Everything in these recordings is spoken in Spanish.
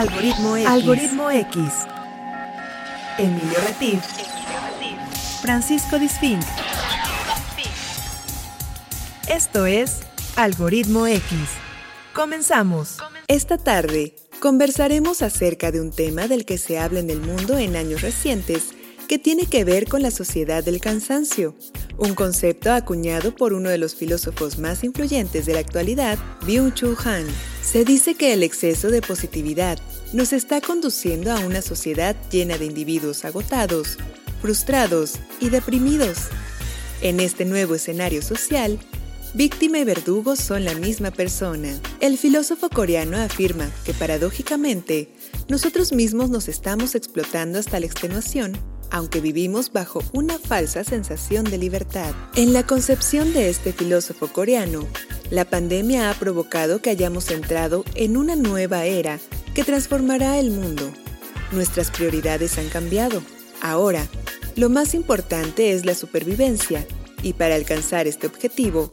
Algoritmo X. Algoritmo X. Emilio Retif. Francisco Disfink. Esto es Algoritmo X. Comenzamos. Esta tarde conversaremos acerca de un tema del que se habla en el mundo en años recientes que tiene que ver con la sociedad del cansancio, un concepto acuñado por uno de los filósofos más influyentes de la actualidad, Byung-Chul Han. Se dice que el exceso de positividad nos está conduciendo a una sociedad llena de individuos agotados, frustrados y deprimidos. En este nuevo escenario social, víctima y verdugo son la misma persona. El filósofo coreano afirma que paradójicamente, nosotros mismos nos estamos explotando hasta la extenuación aunque vivimos bajo una falsa sensación de libertad. En la concepción de este filósofo coreano, la pandemia ha provocado que hayamos entrado en una nueva era que transformará el mundo. Nuestras prioridades han cambiado. Ahora, lo más importante es la supervivencia, y para alcanzar este objetivo,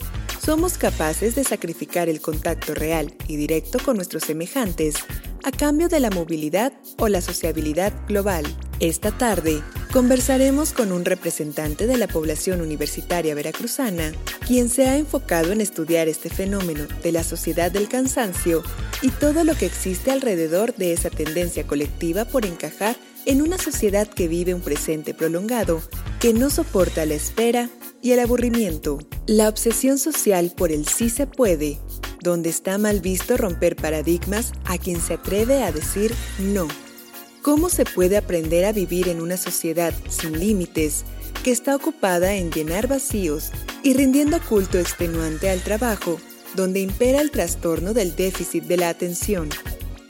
somos capaces de sacrificar el contacto real y directo con nuestros semejantes a cambio de la movilidad o la sociabilidad global. Esta tarde conversaremos con un representante de la población universitaria veracruzana, quien se ha enfocado en estudiar este fenómeno de la sociedad del cansancio y todo lo que existe alrededor de esa tendencia colectiva por encajar en una sociedad que vive un presente prolongado, que no soporta la espera y el aburrimiento. La obsesión social por el sí se puede, donde está mal visto romper paradigmas a quien se atreve a decir no. ¿Cómo se puede aprender a vivir en una sociedad sin límites que está ocupada en llenar vacíos y rindiendo culto extenuante al trabajo, donde impera el trastorno del déficit de la atención,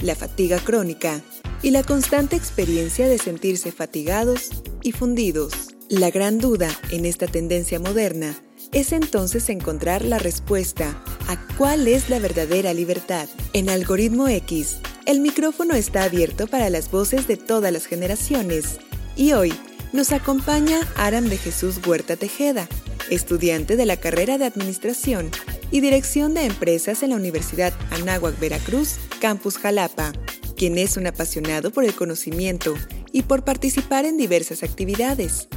la fatiga crónica y la constante experiencia de sentirse fatigados y fundidos? La gran duda en esta tendencia moderna es entonces encontrar la respuesta a cuál es la verdadera libertad. En Algoritmo X, el micrófono está abierto para las voces de todas las generaciones y hoy nos acompaña Aram de Jesús Huerta Tejeda, estudiante de la carrera de Administración y Dirección de Empresas en la Universidad Anáhuac Veracruz, Campus Jalapa, quien es un apasionado por el conocimiento y por participar en diversas actividades.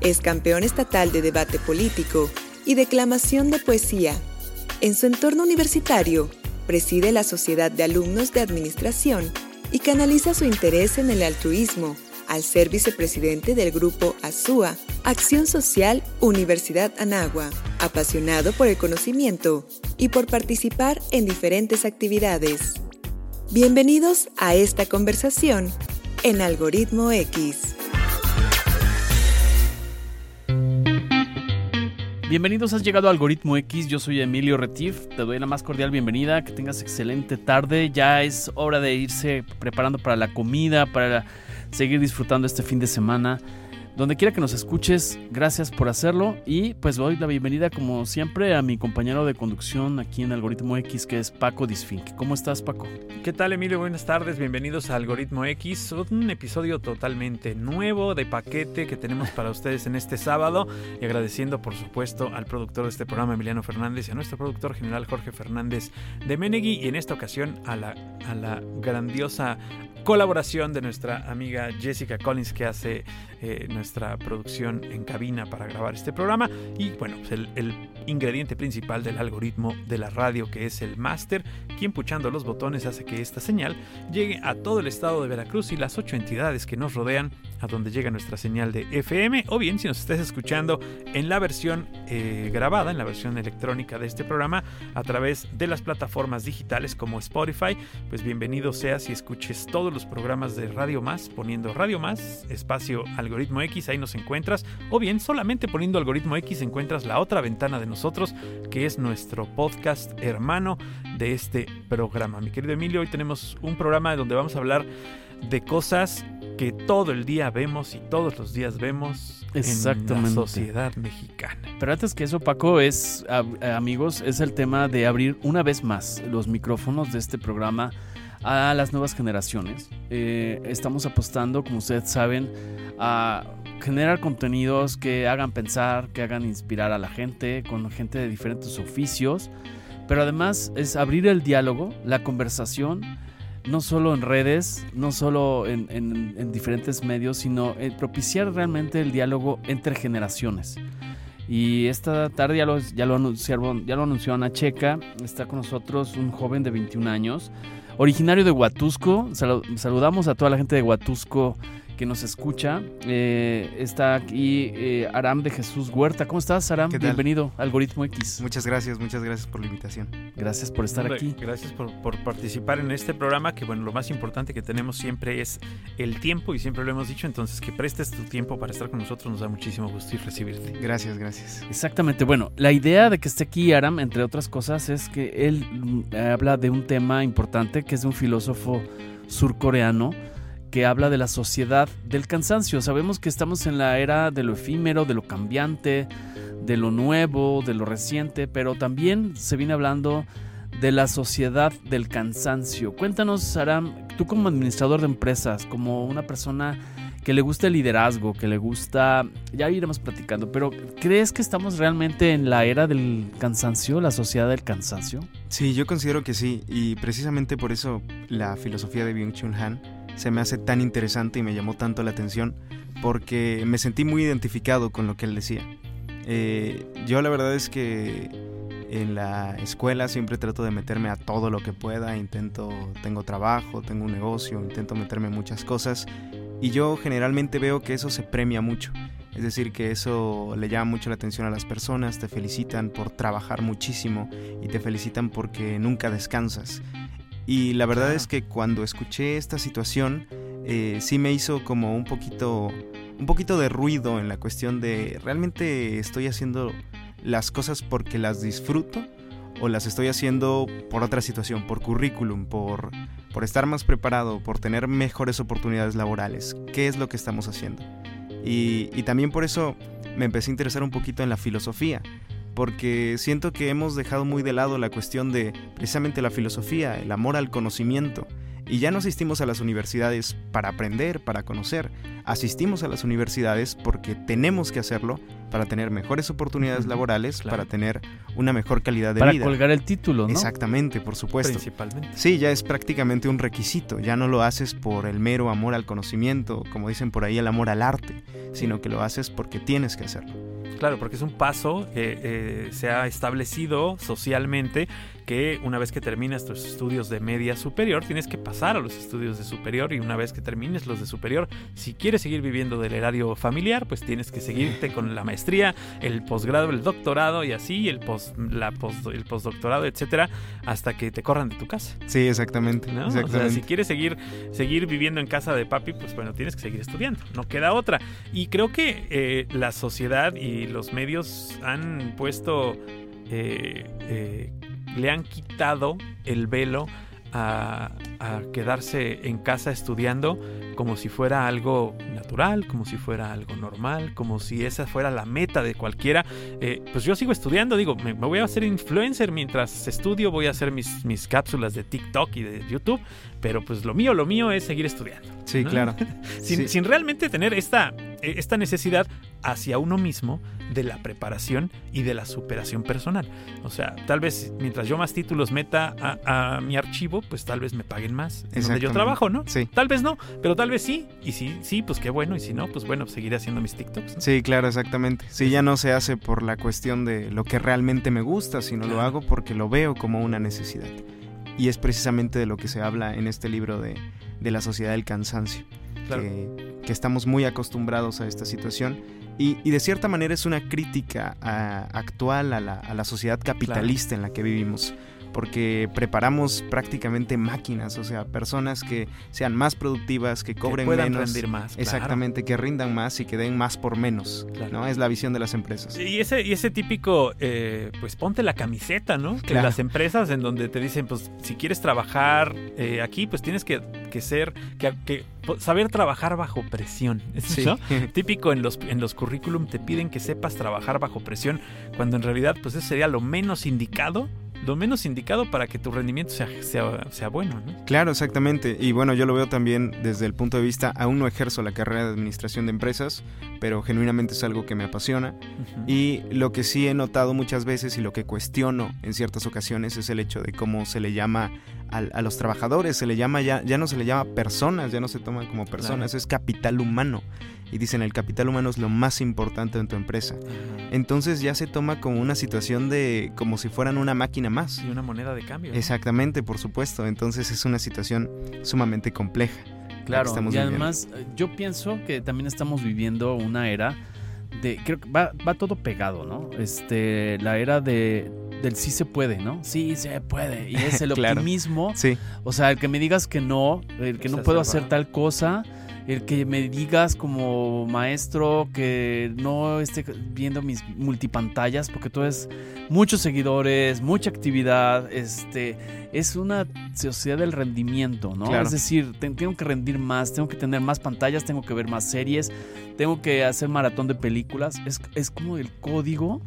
Es campeón estatal de debate político y declamación de poesía. En su entorno universitario, preside la Sociedad de Alumnos de Administración y canaliza su interés en el altruismo al ser vicepresidente del grupo ASUA, Acción Social Universidad Anagua, apasionado por el conocimiento y por participar en diferentes actividades. Bienvenidos a esta conversación en Algoritmo X. Bienvenidos, has llegado a Algoritmo X, yo soy Emilio Retif, te doy la más cordial bienvenida, que tengas excelente tarde, ya es hora de irse preparando para la comida, para seguir disfrutando este fin de semana. Donde quiera que nos escuches, gracias por hacerlo y pues doy la bienvenida como siempre a mi compañero de conducción aquí en Algoritmo X que es Paco Disfink. ¿Cómo estás Paco? ¿Qué tal Emilio? Buenas tardes, bienvenidos a Algoritmo X, un episodio totalmente nuevo de paquete que tenemos para ustedes en este sábado y agradeciendo por supuesto al productor de este programa Emiliano Fernández y a nuestro productor general Jorge Fernández de Menegui y en esta ocasión a la, a la grandiosa colaboración de nuestra amiga Jessica Collins que hace eh, nuestra producción en cabina para grabar este programa. Y bueno, pues el, el, ingrediente principal del algoritmo de la radio que es el máster, quien puchando los botones hace que esta señal llegue a todo el estado de Veracruz y las ocho entidades que nos rodean a donde llega nuestra señal de FM o bien si nos estás escuchando en la versión eh, grabada, en la versión electrónica de este programa a través de las plataformas digitales como Spotify, pues bienvenido seas y escuches todos los programas de Radio Más poniendo Radio Más, espacio algoritmo X, ahí nos encuentras o bien solamente poniendo algoritmo X encuentras la otra ventana de nosotros que es nuestro podcast hermano de este programa. Mi querido Emilio, hoy tenemos un programa donde vamos a hablar de cosas que todo el día vemos y todos los días vemos en la sociedad mexicana. Pero antes que eso, Paco, es, amigos, es el tema de abrir una vez más los micrófonos de este programa a las nuevas generaciones. Eh, estamos apostando, como ustedes saben, a generar contenidos que hagan pensar, que hagan inspirar a la gente, con gente de diferentes oficios, pero además es abrir el diálogo, la conversación no solo en redes, no solo en, diferentes medios, sino propiciar realmente el diálogo entre generaciones. Y esta tarde ya lo, ya lo, anunciaron, ya lo anunció Ana Checa, está con nosotros un joven de 21 años, originario de Huatusco. saludamos a toda la gente de Huatusco que nos escucha. Eh, está aquí eh, Aram de Jesús Huerta. ¿Cómo estás, Aram? Bienvenido a Algoritmo X. Muchas gracias, muchas gracias por la invitación. Gracias por estar aquí. Gracias por, participar en este programa, que bueno, lo más importante que tenemos siempre es el tiempo, y siempre lo hemos dicho, entonces que prestes tu tiempo para estar con nosotros nos da muchísimo gusto y recibirte. Gracias, gracias. Exactamente, bueno, la idea de que esté aquí Aram, entre otras cosas, es que él mm, habla de un tema importante, que es de un filósofo surcoreano, que habla de la sociedad del cansancio. Sabemos que estamos en la era de lo efímero, de lo cambiante, de lo nuevo, de lo reciente, pero también se viene hablando de la sociedad del cansancio. Cuéntanos, Aram, tú como administrador de empresas, como una persona que le gusta el liderazgo, que le gusta, ya iremos platicando, pero ¿crees que estamos realmente en la era del cansancio, la sociedad del cansancio? Sí, yo considero que sí, y precisamente por eso la filosofía de Byung-Chul Han se me hace tan interesante y me llamó tanto la atención porque me sentí muy identificado con lo que él decía. Eh, yo la verdad es que en la escuela siempre trato de meterme a todo lo que pueda, intento, tengo trabajo, tengo un negocio, intento meterme en muchas cosas y yo generalmente veo que eso se premia mucho. Es decir, que eso le llama mucho la atención a las personas, te felicitan por trabajar muchísimo y te felicitan porque nunca descansas. Y la verdad es que cuando escuché esta situación, eh, sí me hizo como un poquito, un poquito de ruido en la cuestión de realmente estoy haciendo las cosas porque las disfruto o las estoy haciendo por otra situación, por currículum, por, por estar más preparado, por tener mejores oportunidades laborales. ¿Qué es lo que estamos haciendo? Y, y también por eso me empecé a interesar un poquito en la filosofía porque siento que hemos dejado muy de lado la cuestión de precisamente la filosofía, el amor al conocimiento. Y ya no asistimos a las universidades para aprender, para conocer. Asistimos a las universidades porque tenemos que hacerlo para tener mejores oportunidades laborales, para tener una mejor calidad de vida. Para colgar el título, ¿no? Exactamente, por supuesto. Principalmente. Sí, ya es prácticamente un requisito. Ya no lo haces por el mero amor al conocimiento, como dicen por ahí, el amor al arte, sino que lo haces porque tienes que hacerlo. Claro, porque es un paso que eh, se ha establecido socialmente que una vez que terminas tus estudios de media superior, tienes que pasar a los estudios de superior y una vez que termines los de superior, si quieres seguir viviendo del erario familiar, pues tienes que seguirte con la maestría, el posgrado, el doctorado y así, el, post, la el postdoctorado, etcétera, hasta que te corran de tu casa. Sí, exactamente. O sea, si quieres seguir, seguir viviendo en casa de papi, pues bueno, tienes que seguir estudiando, no queda otra. Y creo que eh, la sociedad y los medios han puesto eh, eh, le han quitado el velo a, quedarse en casa estudiando como si fuera algo natural, como si fuera algo normal, como si esa fuera la meta de cualquiera. Eh, pues yo sigo estudiando, digo, me, voy a hacer influencer mientras estudio, voy a hacer mis, mis cápsulas de TikTok y de YouTube, pero pues lo mío, lo mío es seguir estudiando. Sí, claro. sin, sin, realmente tener esta, esta necesidad hacia uno mismo de la preparación y de la superación personal. O sea, tal vez mientras yo más títulos meta a, mi archivo, pues tal vez me paguen más en donde yo trabajo, ¿no? Sí. Tal vez no, pero tal vez sí. Y si sí, pues qué bueno. Y si no, pues bueno, seguiré haciendo mis TikToks. Sí, claro, exactamente. Sí, ya no se hace por la cuestión de lo que realmente me gusta, sino lo hago porque lo veo como una necesidad. Y es precisamente de lo que se habla en este libro de, la sociedad del cansancio. Que, estamos muy acostumbrados a esta situación. Y, de cierta manera es una crítica actual a la, sociedad capitalista en la que vivimos porque preparamos prácticamente máquinas, o sea, personas que sean más productivas, que cobren que menos, rendir más, exactamente, que rindan más y que den más por menos, ¿no? Es la visión de las empresas. Y ese y ese típico, eh, pues ponte la camiseta, ¿no? Que las empresas en donde te dicen, pues si quieres trabajar eh, aquí, pues tienes que, ser, que, saber trabajar bajo presión, ¿no? Típico en los en los currículum te piden que sepas trabajar bajo presión, cuando en realidad, pues eso sería lo menos indicado lo menos indicado para que tu rendimiento sea, sea, bueno. ¿no? Claro, exactamente. Y bueno, yo lo veo también desde el punto de vista, aún no ejerzo la carrera de administración de empresas, pero genuinamente es algo que me apasiona. Y lo que sí he notado muchas veces y lo que cuestiono en ciertas ocasiones es el hecho de cómo se le llama a los trabajadores, se le llama ya, ya no se le llama personas, ya no se toman como personas, es capital humano. Y dicen, el capital humano es lo más importante en tu empresa. Entonces ya se toma como una situación de, como si fueran una máquina más. Y una moneda de cambio. Exactamente, por supuesto. Entonces es una situación sumamente compleja. Claro, y además yo pienso que también estamos viviendo una era de, creo que va, va todo pegado, ¿no? Este, la era de, del sí se puede, ¿no? Sí se puede. Y es el optimismo. Sí. O sea, el que me digas que no, el que no puedo hacer tal cosa el que me digas como maestro que no esté viendo mis multipantallas, porque tú es muchos seguidores, mucha actividad, este, es una sociedad del rendimiento, ¿no? Es decir, tengo que rendir más, tengo que tener más pantallas, tengo que ver más series, tengo que hacer maratón de películas, es, es como el código.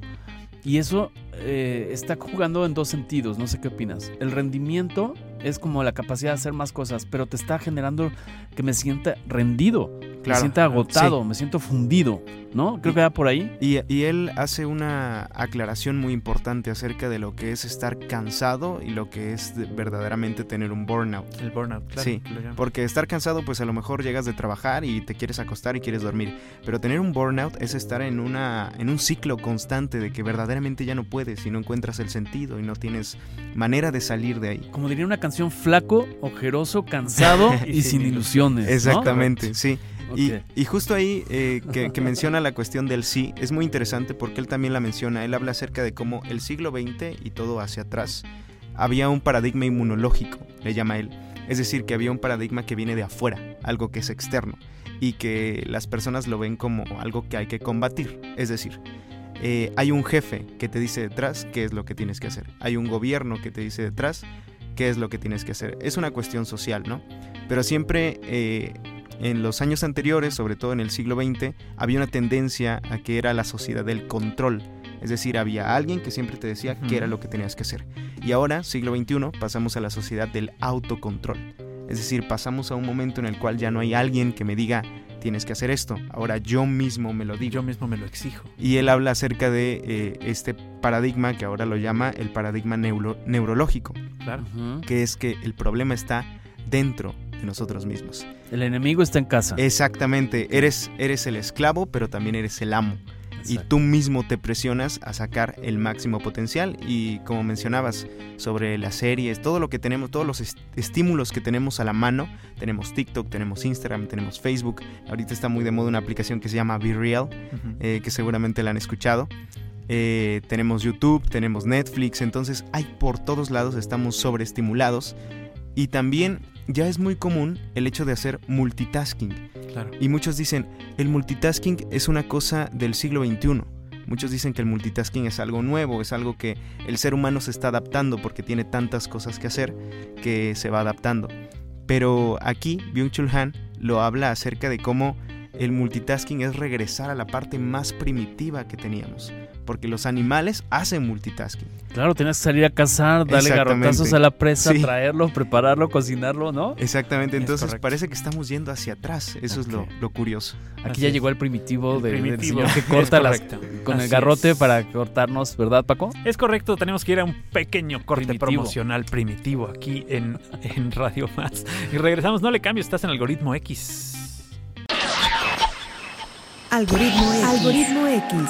Y eso eh, está jugando en dos sentidos, no sé qué opinas. El rendimiento es como la capacidad de hacer más cosas, pero te está generando que me sienta rendido, me sienta agotado, me siento fundido, ¿no? Creo que va por ahí. Y, él hace una aclaración muy importante acerca de lo que es estar cansado y lo que es verdaderamente tener un burnout. El burnout, claro. Sí, porque estar cansado, pues a lo mejor llegas de trabajar y te quieres acostar y quieres dormir, pero tener un burnout es estar en, una, en un ciclo constante de que verdaderamente ya no puedes y no encuentras el sentido y no tienes manera de salir de ahí. Como diría una canción flaco, ojeroso, cansado y, sin ilusiones. Exactamente, sí. Y, justo ahí eh, que, menciona la cuestión del sí, es muy interesante porque él también la menciona. Él habla acerca de cómo el siglo XX y todo hacia atrás había un paradigma inmunológico, le llama él. Es decir, que había un paradigma que viene de afuera, algo que es externo, y que las personas lo ven como algo que hay que combatir. Es decir, eh, hay un jefe que te dice detrás qué es lo que tienes que hacer. Hay un gobierno que te dice detrás qué es lo que tienes que hacer. Es una cuestión social, ¿no? Pero siempre eh, en los años anteriores, sobre todo en el siglo XX, había una tendencia a que era la sociedad del control. Es decir, había alguien que siempre te decía qué era lo que tenías que hacer. Y ahora, siglo XXI, pasamos a la sociedad del autocontrol. Es decir, pasamos a un momento en el cual ya no hay alguien que me diga tienes que hacer esto. Ahora yo mismo me lo digo. Yo mismo me lo exijo. Y él habla acerca de eh, este paradigma que ahora lo llama el paradigma neurológico. Claro. Que es que el problema está dentro de nosotros mismos. El enemigo está en casa. Exactamente. Eres, eres el esclavo, pero también eres el amo y tú mismo te presionas a sacar el máximo potencial. Y como mencionabas sobre las series, todo lo que tenemos, todos los estímulos que tenemos a la mano, tenemos TikTok, tenemos Instagram, tenemos Facebook, ahorita está muy de moda una aplicación que se llama Be Real, eh, que seguramente la han escuchado. Eh, tenemos YouTube, tenemos Netflix, entonces hay por todos lados, estamos sobreestimulados y también ya es muy común el hecho de hacer multitasking. Y muchos dicen, el multitasking es una cosa del siglo XXI. Muchos dicen que el multitasking es algo nuevo, es algo que el ser humano se está adaptando porque tiene tantas cosas que hacer que se va adaptando. Pero aquí Byung-Chul Han lo habla acerca de cómo el multitasking es regresar a la parte más primitiva que teníamos porque los animales hacen multitasking. Claro, tienes que salir a cazar, darle garrotazos a la presa, traerlo, prepararlo, cocinarlo, ¿no? Exactamente, entonces parece que estamos yendo hacia atrás, eso es lo, curioso. Aquí ya llegó el primitivo, de, del señor que corta las, con el garrote para cortarnos, ¿verdad Paco? Es correcto, tenemos que ir a un pequeño corte promocional primitivo aquí en, en Radio Más. Y regresamos, no le cambio, estás en Algoritmo X. Algoritmo X. Algoritmo X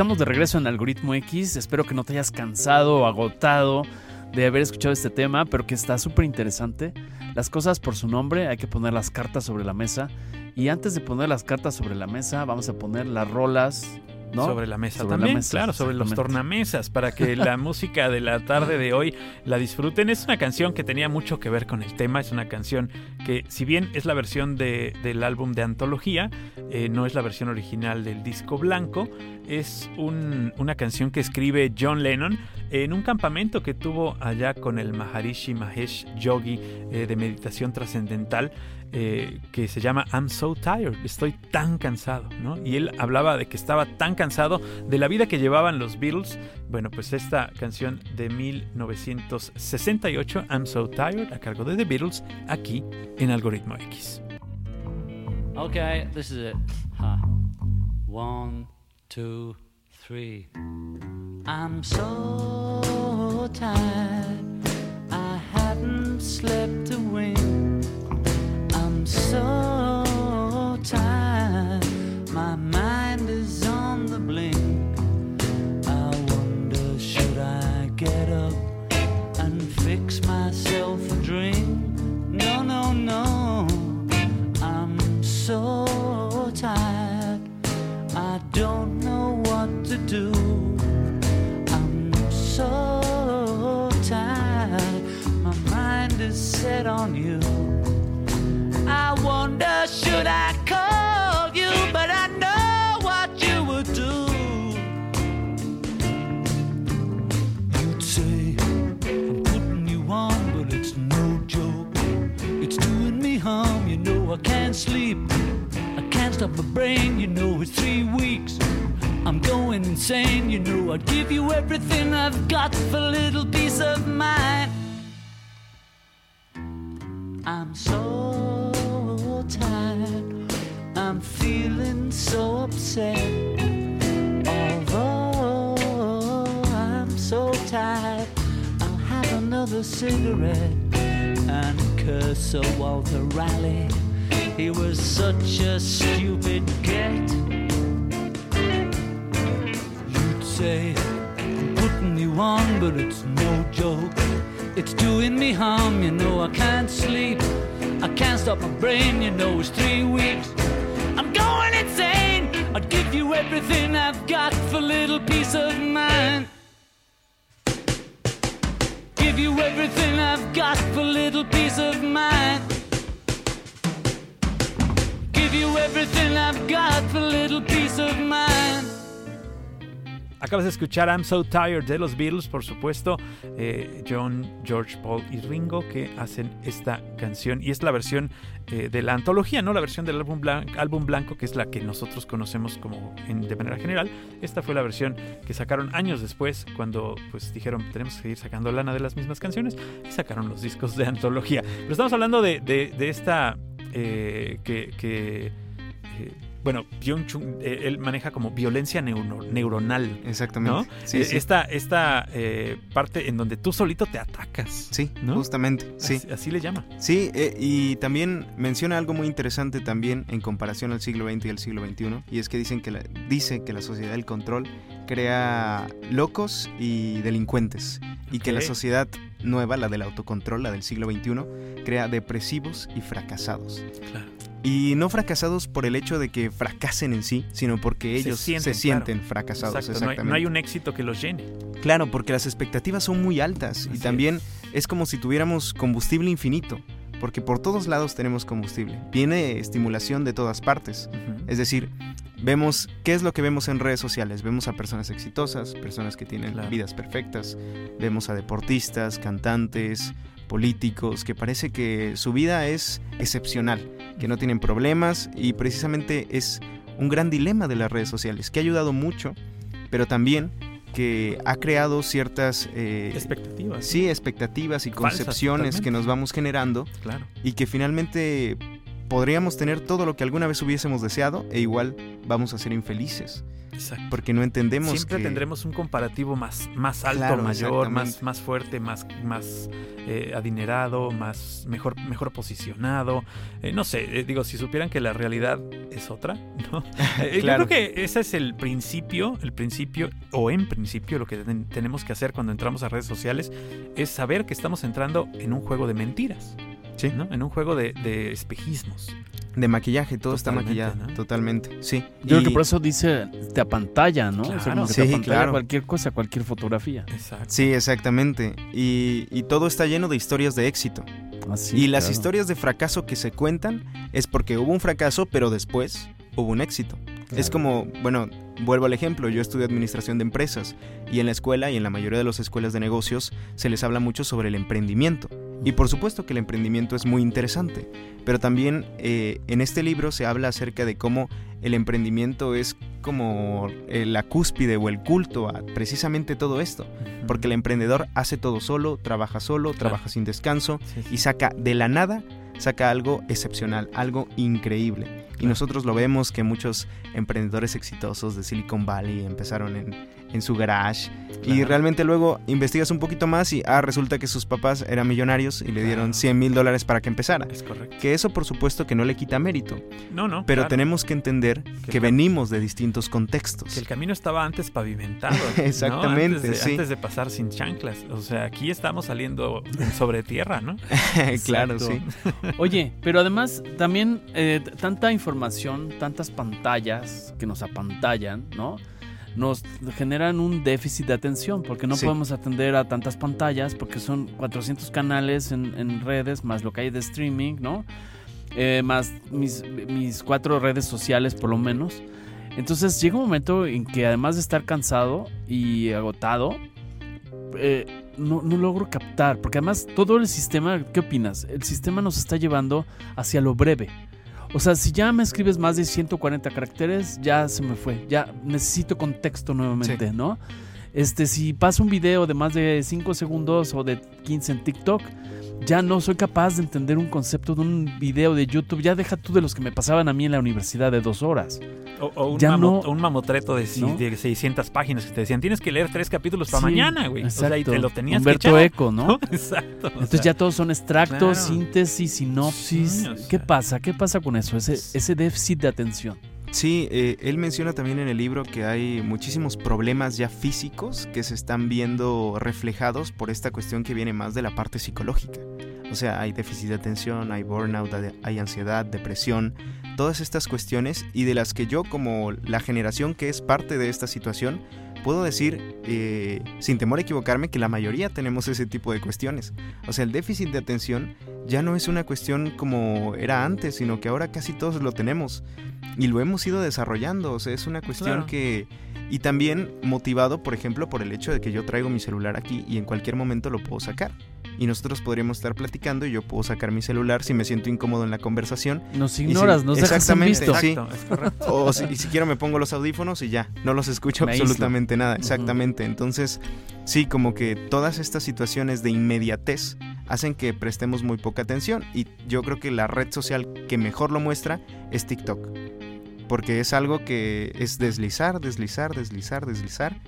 Estamos de regreso en Algoritmo X. Espero que no te hayas cansado o agotado de haber escuchado este tema, pero que está súper interesante. Las cosas por su nombre, hay que poner las cartas sobre la mesa. Y antes de poner las cartas sobre la mesa, vamos a poner las rolas ¿No? Sobre la mesa también, claro, sobre los tornamesas, para que la música de la tarde de hoy la disfruten. Es una canción que tenía mucho que ver con el tema, es una canción porque si bien es la versión de, del álbum de antología, eh, no es la versión original del disco blanco, es un- una canción que escribe John Lennon en un campamento que tuvo allá con el Maharishi Mahesh Yogi eh, de meditación trascendental eh, que se llama I'm so tired, estoy tan cansado, ¿no? Y él hablaba de que estaba tan cansado de la vida que llevaban los Beatles. Bueno, pues esta canción de 1968, I'm so tired, a cargo de The Beatles, aquí en Algoritmo X. Okay, this is it. Huh. One, two, three. I'm so tired. I haven't slept a wink. So tired. My mind is on the blink. I wonder, should I get up and fix myself a drink? No, no, no. I'm so tired. I don't know what to do. I'm so tired. My mind is set on you. I wonder, should I call you? But I know what you would do. You'd say, I'm putting you on, but it's no joke. It's doing me harm, you know I can't sleep. I can't stop my brain, you know it's three weeks. I'm going insane, you know I'd give you everything I've got for a little peace of mind. I'm so so upset. Although I'm so tired, I'll have another cigarette and curse Sir Walter Raleigh. He was such a stupid get. You'd say, I'm putting you on, but it's no joke. It's doing me harm, you know I can't sleep. I can't stop my brain, you know it's three weeks. I'm going insane. I'd give you everything I've got for little peace of mind. Give you everything I've got for little peace of mind. Give you everything I've got for little peace of mind. Acabas de escuchar I'm So Tired de los Beatles, por supuesto, eh, John, George, Paul y Ringo que hacen esta canción y es la versión eh, de la antología, no la versión del álbum, blan- álbum blanco que es la que nosotros conocemos como de manera general. Esta fue la versión que sacaron años después cuando pues dijeron tenemos que seguir sacando lana de las mismas canciones y sacaron los discos de antología. Pero estamos hablando de, esta eh, que... que, bueno, Byung-Chun, eh, él maneja como violencia neuro- neuronal. Exactamente. ¿no? Sí, Eh, sí. Esta, esta eh, parte en donde tú solito te atacas. Sí, ¿no? justamente. Sí. Así, así le llama. Sí, y también menciona algo muy interesante también en comparación al siglo XX y al siglo XXI, y es que dicen que la, dice que la sociedad del control crea locos y delincuentes, y que la sociedad nueva, la del autocontrol, la del siglo XXI, crea depresivos y fracasados. Claro. Y no fracasados por el hecho de que fracasen en sí, sino porque Se ellos sienten, se sienten fracasados. Exacto, no hay, exactamente. no hay un éxito que los llene. Claro, porque las expectativas son muy altas Así y también es. como si tuviéramos combustible infinito, porque por todos lados tenemos combustible. Viene estimulación de todas partes. Es decir, vemos qué es lo que vemos en redes sociales. Vemos a personas exitosas, personas que tienen Claro. vidas perfectas. Vemos a deportistas, cantantes, políticos, que parece que su vida es excepcional, que no tienen problemas y precisamente es un gran dilema de las redes sociales, que ha ayudado mucho, pero también que ha creado ciertas eh, Expectativas. sí, expectativas y Falsas, concepciones que nos vamos generando Claro. y que finalmente podríamos tener todo lo que alguna vez hubiésemos deseado e igual vamos a ser infelices Exacto. porque no entendemos Siempre que tendremos un comparativo más, más alto, Claro, mayor, más, más fuerte, más, más eh, adinerado, más mejor, mejor posicionado. Eh, no sé, eh, digo, si supieran que la realidad es otra, ¿no? Claro. Yo creo que ese es el principio, el principio, o en principio, lo que ten- tenemos que hacer cuando entramos a redes sociales, es saber que estamos entrando en un juego de mentiras. Sí. ¿no? En un juego de, de espejismos. de maquillaje todo está maquillado ¿no? totalmente sí Yo creo que por eso dice, te apantalla, ¿no? O sea, Claro. como que Sí, te apantalla claro. cualquier cosa, cualquier fotografía. Exacto. sí exactamente y, y todo está lleno de historias de éxito Ah, sí, y las claro. historias de fracaso que se cuentan es porque hubo un fracaso, pero después hubo un éxito. Es como, bueno, vuelvo al ejemplo, yo estudio administración de empresas y en la escuela y en la mayoría de las escuelas de negocios se les habla mucho sobre el emprendimiento. Y por supuesto que el emprendimiento es muy interesante, pero también eh, en este libro se habla acerca de cómo el emprendimiento es como eh, la cúspide o el culto a precisamente todo esto, porque el emprendedor hace todo solo, trabaja solo, trabaja sin descanso y saca de la nada, saca algo excepcional, algo increíble. Y nosotros lo vemos que muchos emprendedores exitosos de Silicon Valley empezaron en, en su garage y Claro. realmente luego investigas un poquito más y ah, resulta que sus papás eran millonarios y le dieron Claro. 100 mil dólares para que empezara. Es correcto. Que eso por supuesto que no le quita mérito, No, no. pero claro. tenemos que entender que, cam- venimos de distintos contextos. Que el camino estaba antes pavimentado. ¿no? Exactamente, Antes de, sí. antes de pasar sin chanclas. O sea, aquí estamos saliendo sobre tierra, ¿no? claro, sí. Oye, pero además también eh, tanta información, tantas pantallas que nos apantallan, ¿no? Nos generan un déficit de atención porque no Sí. podemos atender a tantas pantallas porque son 400 canales en, en redes más lo que hay de streaming, ¿no? Eh, más mis, mis cuatro redes sociales por lo menos. Entonces llega un momento en que además de estar cansado y agotado, eh, no, no logro captar, porque además todo el sistema, ¿qué opinas? El sistema nos está llevando hacia lo breve. O sea, si ya me escribes más de 140 caracteres, ya se me fue, ya necesito contexto nuevamente, Sí. ¿no? Este, si paso un video de más de 5 segundos o de 15 en TikTok, ya no soy capaz de entender un concepto de un video de YouTube. Ya deja tú de los que me pasaban a mí en la universidad de dos horas. O, o un, Ya no- un mamotreto de, ¿no? de 600 páginas que te decían, tienes que leer tres capítulos para Sí, mañana, güey. O sea, y te lo tenías Humberto que. Eco, ¿no? Exacto. Entonces sea, ya todos son extractos, claro. síntesis, sinopsis. Sí, ¿Qué sea. pasa? ¿Qué pasa con eso? Ese, ese déficit de atención. Sí, eh, él menciona también en el libro que hay muchísimos problemas ya físicos que se están viendo reflejados por esta cuestión que viene más de la parte psicológica. O sea, hay déficit de atención, hay burnout, hay- hay ansiedad, depresión, todas estas cuestiones y de las que yo como la generación que es parte de esta situación, puedo decir, eh, sin temor a equivocarme, que la mayoría tenemos ese tipo de cuestiones. O sea, el déficit de atención ya no es una cuestión como era antes, sino que ahora casi todos lo tenemos y lo hemos ido desarrollando. O sea, es una cuestión Claro. que... Y también motivado, por ejemplo, por el hecho de que yo traigo mi celular aquí y en cualquier momento lo puedo sacar. Y nosotros podríamos estar platicando y yo puedo sacar mi celular si me siento incómodo en la conversación. Nos si- ignoras, nos dejas en exactamente, visto. sí. Exacto, es correcto. O si, y si quiero me pongo los audífonos y ya, no los escucho Me absolutamente nada. Exactamente. Entonces, sí, como que todas estas situaciones de inmediatez hacen que prestemos muy poca atención. Y yo creo que la red social que mejor lo muestra es TikTok. Porque es algo que es deslizar, deslizar, deslizar, deslizar.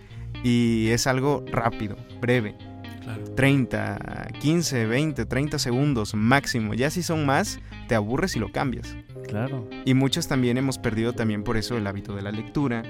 Y es algo rápido, breve. Claro. 30, 15, 20, 30 segundos máximo. Ya si son más, te aburres y lo cambias. Claro. Y muchos también hemos perdido también por eso el hábito de la lectura.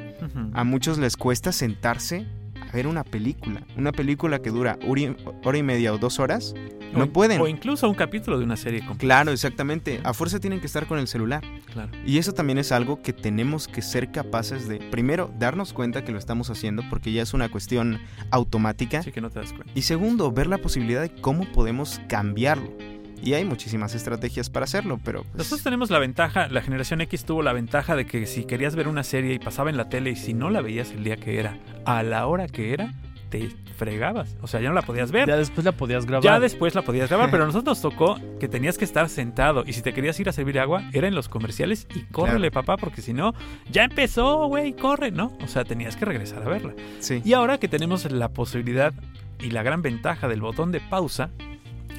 A muchos les cuesta sentarse ver una película. Una película que dura hora y media o dos horas. O No pueden. O incluso un capítulo de una serie completa. Claro, exactamente. A fuerza tienen que estar con el celular. Claro. Y eso también es algo que tenemos que ser capaces de, primero, darnos cuenta que lo estamos haciendo porque ya es una cuestión automática. Así que no te das cuenta. Y segundo, ver la posibilidad de cómo podemos cambiarlo. Y hay muchísimas estrategias para hacerlo, pero... pues, Nosotros tenemos la ventaja, la generación X tuvo la ventaja de que si querías ver una serie y pasaba en la tele y si no la veías el día que era, a la hora que era, te fregabas. O sea, ya no la podías ver. Ya después la podías grabar. Ya después la podías grabar, pero a nosotros nos tocó que tenías que estar sentado y si te querías ir a servir agua, era en los comerciales y córrele, papá, porque si no, ya empezó, güey, corre, ¿no? O sea, tenías que regresar a verla. sí. Y ahora que tenemos la posibilidad y la gran ventaja del botón de pausa,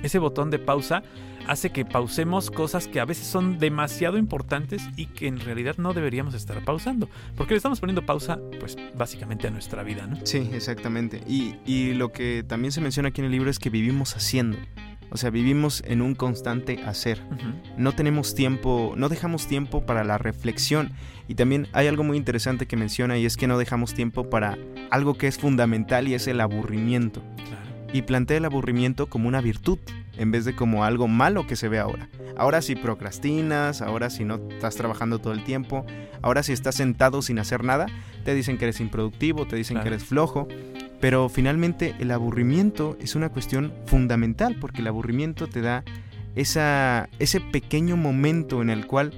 ese botón de pausa hace que pausemos cosas que a veces son demasiado importantes y que en realidad no deberíamos estar pausando. Porque le estamos poniendo pausa, pues básicamente a nuestra vida, ¿no? Sí, exactamente. Y, y lo que también se menciona aquí en el libro es que vivimos haciendo. O sea, vivimos en un constante hacer. No tenemos tiempo, no dejamos tiempo para la reflexión. Y también hay algo muy interesante que menciona y es que no dejamos tiempo para algo que es fundamental y es el aburrimiento. Claro. Y plantea el aburrimiento como una virtud en vez de como algo malo que se ve ahora. Ahora si procrastinas, ahora si no estás trabajando todo el tiempo, ahora si estás sentado sin hacer nada, te dicen que eres improductivo, te dicen Claro. que eres flojo, pero finalmente el aburrimiento es una cuestión fundamental porque el aburrimiento te da esa, ese pequeño momento en el cual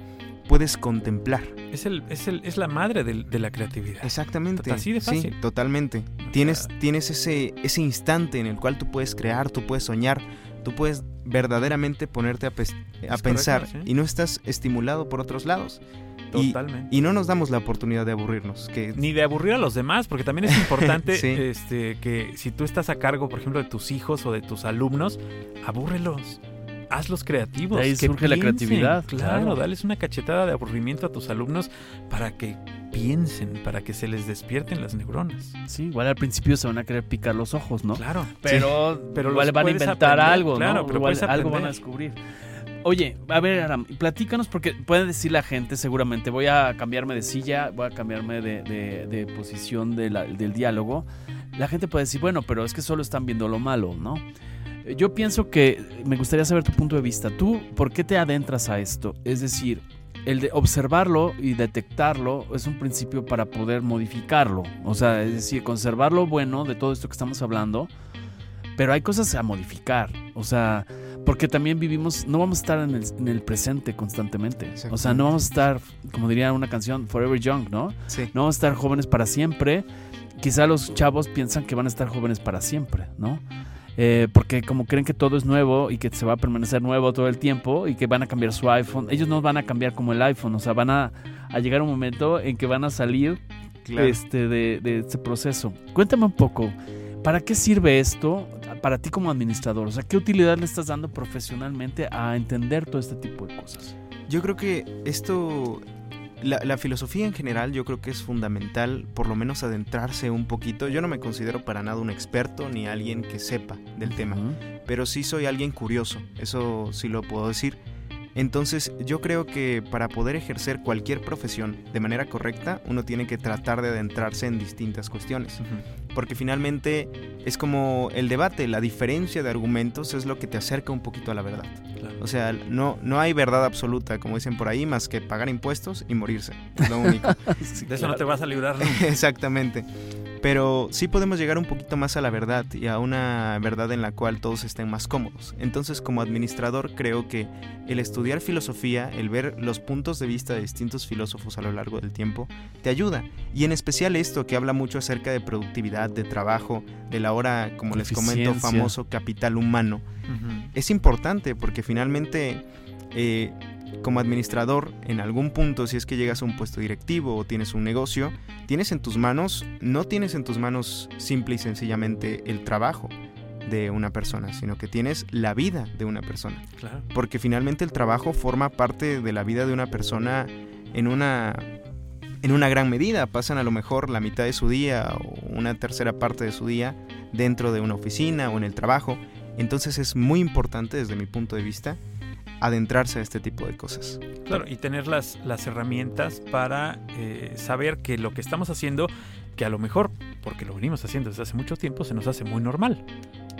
puedes contemplar. Es, el, es, el, es la madre de, la creatividad. Exactamente. Así de fácil. Sí, totalmente. Tienes, tienes ese, ese instante en el cual tú puedes crear, tú puedes soñar, tú puedes verdaderamente ponerte a, pes- a pensar correcto, sí. y no estás estimulado por otros lados. Y, Totalmente. y no nos damos la oportunidad de aburrirnos. Que, Ni de aburrir a los demás, porque también es importante Sí. este, que si tú estás a cargo, por ejemplo, de tus hijos o de tus alumnos, abúrrelos. Hazlos creativos. De ahí que surge la creatividad, Claro, claro. dales una cachetada de aburrimiento a tus alumnos para que piensen, para que se les despierten las neuronas. Sí, igual al principio se van a querer picar los ojos, ¿no? Claro. Pero, pero igual van a inventar aprender, algo, claro, ¿no? pero Igual algo van a descubrir. Oye, a ver, Aram, platícanos porque puede decir la gente seguramente, voy a cambiarme de silla, voy a cambiarme de, de- de posición de la- del diálogo. La gente puede decir, bueno, pero es que solo están viendo lo malo, ¿no? Yo pienso que me gustaría saber tu punto de vista. ¿Tú por qué te adentras a esto? Es decir, el de observarlo y detectarlo es un principio para poder modificarlo. O sea, es decir, conservar lo bueno de todo esto que estamos hablando, pero hay cosas a modificar. O sea, porque también vivimos, no vamos a estar en el, en el presente constantemente. O sea, no vamos a estar, como diría una canción, Forever Young, ¿no? sí. No vamos a estar jóvenes para siempre. Quizá los chavos piensan que van a estar jóvenes para siempre, ¿no? Eh, porque como creen que todo es nuevo y que se va a permanecer nuevo todo el tiempo y que van a cambiar su iPhone, ellos no van a cambiar como el iPhone, o sea, van a, a llegar un momento en que van a salir Claro. este, de, de ese proceso. Cuéntame un poco, ¿para qué sirve esto para ti como administrador? O sea, ¿qué utilidad le estás dando profesionalmente a entender todo este tipo de cosas? Yo creo que esto, la, la filosofía en general, yo creo que es fundamental por lo menos adentrarse un poquito. Yo no me considero para nada un experto ni alguien que sepa del tema, pero sí soy alguien curioso, eso sí lo puedo decir. Entonces yo creo que para poder ejercer cualquier profesión de manera correcta, uno tiene que tratar de adentrarse en distintas cuestiones. Porque finalmente es como el debate, la diferencia de argumentos es lo que te acerca un poquito a la verdad. Claro. O sea, no, no hay verdad absoluta, como dicen por ahí, más que pagar impuestos y morirse. Es lo único. Sí, De eso no te vas a librar nunca. Exactamente. Pero sí podemos llegar un poquito más a la verdad y a una verdad en la cual todos estén más cómodos. Entonces, como administrador, creo que el estudiar filosofía, el ver los puntos de vista de distintos filósofos a lo largo del tiempo, te ayuda. Y en especial esto que habla mucho acerca de productividad, de trabajo, de la hora, como les comento, famoso capital humano es importante porque finalmente eh, como administrador en algún punto si es que llegas a un puesto directivo o tienes un negocio tienes en tus manos no tienes en tus manos simple y sencillamente el trabajo de una persona sino que tienes la vida de una persona. Claro. porque finalmente el trabajo forma parte de la vida de una persona en una en una gran medida. Pasan a lo mejor la mitad de su día o una tercera parte de su día dentro de una oficina o en el trabajo. Entonces es muy importante desde mi punto de vista adentrarse a este tipo de cosas. Claro, y tener las, las herramientas para eh, saber que lo que estamos haciendo, que a lo mejor, porque lo venimos haciendo desde hace mucho tiempo, se nos hace muy normal,